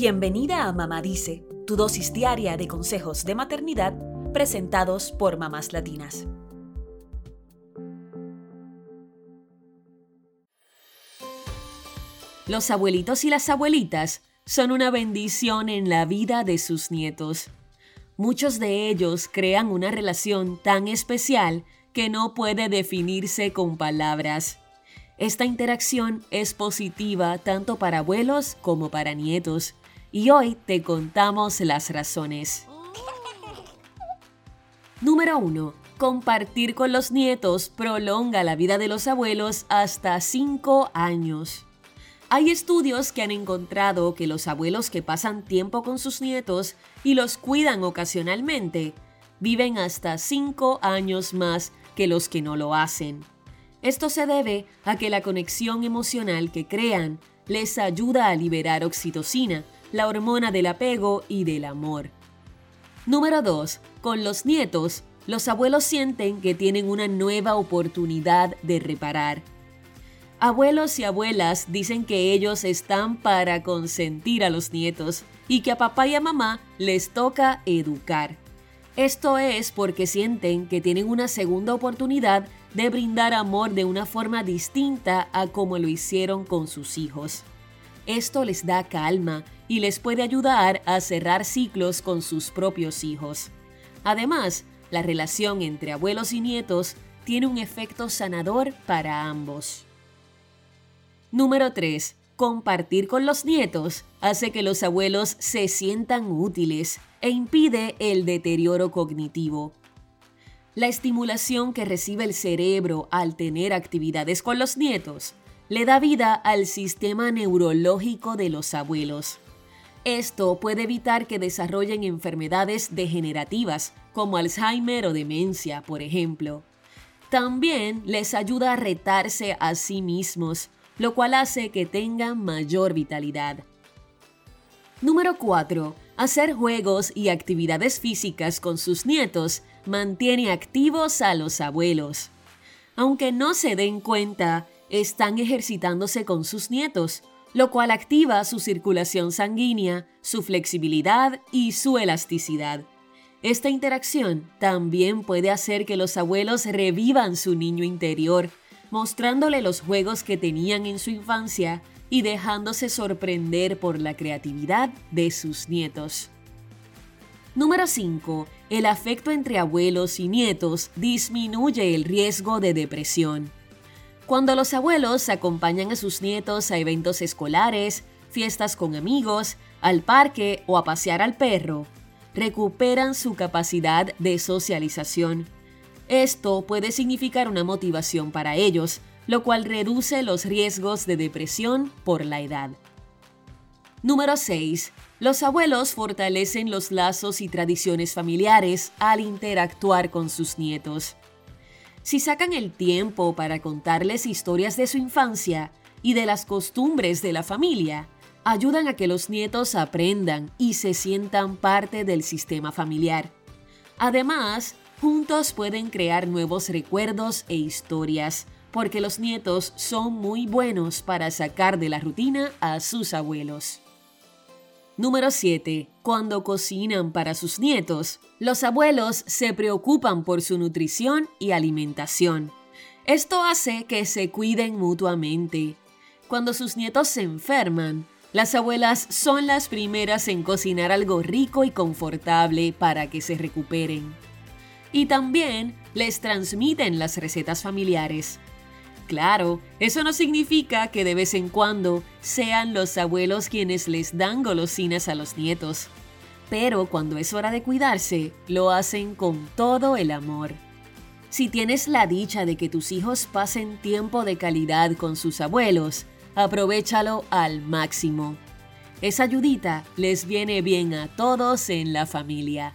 Bienvenida a Mamá Dice, tu dosis diaria de consejos de maternidad presentados por mamás latinas. Los abuelitos y las abuelitas son una bendición en la vida de sus nietos. Muchos de ellos crean una relación tan especial que no puede definirse con palabras. Esta interacción es positiva tanto para abuelos como para nietos, y hoy te contamos las razones. Número 1. Compartir con los nietos prolonga la vida de los abuelos hasta 5 años. Hay estudios que han encontrado que los abuelos que pasan tiempo con sus nietos y los cuidan ocasionalmente viven hasta 5 años más que los que no lo hacen. Esto se debe a que la conexión emocional que crean les ayuda a liberar oxitocina, la hormona del apego y del amor. Número 2. Con los nietos, los abuelos sienten que tienen una nueva oportunidad de reparar. Abuelos y abuelas dicen que ellos están para consentir a los nietos y que a papá y a mamá les toca educar. Esto es porque sienten que tienen una segunda oportunidad de brindar amor de una forma distinta a como lo hicieron con sus hijos. Esto les da calma y les puede ayudar a cerrar ciclos con sus propios hijos. Además, la relación entre abuelos y nietos tiene un efecto sanador para ambos. Número 3. Compartir con los nietos hace que los abuelos se sientan útiles e impide el deterioro cognitivo. La estimulación que recibe el cerebro al tener actividades con los nietos le da vida al sistema neurológico de los abuelos. Esto puede evitar que desarrollen enfermedades degenerativas como Alzheimer o demencia, por ejemplo. También les ayuda a retarse a sí mismos lo cual hace que tengan mayor vitalidad. Número 4. Hacer juegos y actividades físicas con sus nietos mantiene activos a los abuelos. Aunque no se den cuenta, están ejercitándose con sus nietos, lo cual activa su circulación sanguínea, su flexibilidad y su elasticidad. Esta interacción también puede hacer que los abuelos revivan su niño interior mostrándole los juegos que tenían en su infancia y dejándose sorprender por la creatividad de sus nietos. Número 5. El afecto entre abuelos y nietos disminuye el riesgo de depresión. Cuando los abuelos acompañan a sus nietos a eventos escolares, fiestas con amigos, al parque o a pasear al perro, recuperan su capacidad de socialización esto puede significar una motivación para ellos, lo cual reduce los riesgos de depresión por la edad. Número 6. Los abuelos fortalecen los lazos y tradiciones familiares al interactuar con sus nietos. Si sacan el tiempo para contarles historias de su infancia y de las costumbres de la familia, ayudan a que los nietos aprendan y se sientan parte del sistema familiar. Además, Juntos pueden crear nuevos recuerdos e historias, porque los nietos son muy buenos para sacar de la rutina a sus abuelos. Número 7. Cuando cocinan para sus nietos, los abuelos se preocupan por su nutrición y alimentación. Esto hace que se cuiden mutuamente. Cuando sus nietos se enferman, las abuelas son las primeras en cocinar algo rico y confortable para que se recuperen y también les transmiten las recetas familiares. Claro, eso no significa que de vez en cuando sean los abuelos quienes les dan golosinas a los nietos, pero cuando es hora de cuidarse, lo hacen con todo el amor. Si tienes la dicha de que tus hijos pasen tiempo de calidad con sus abuelos, aprovechalo al máximo. Esa ayudita les viene bien a todos en la familia.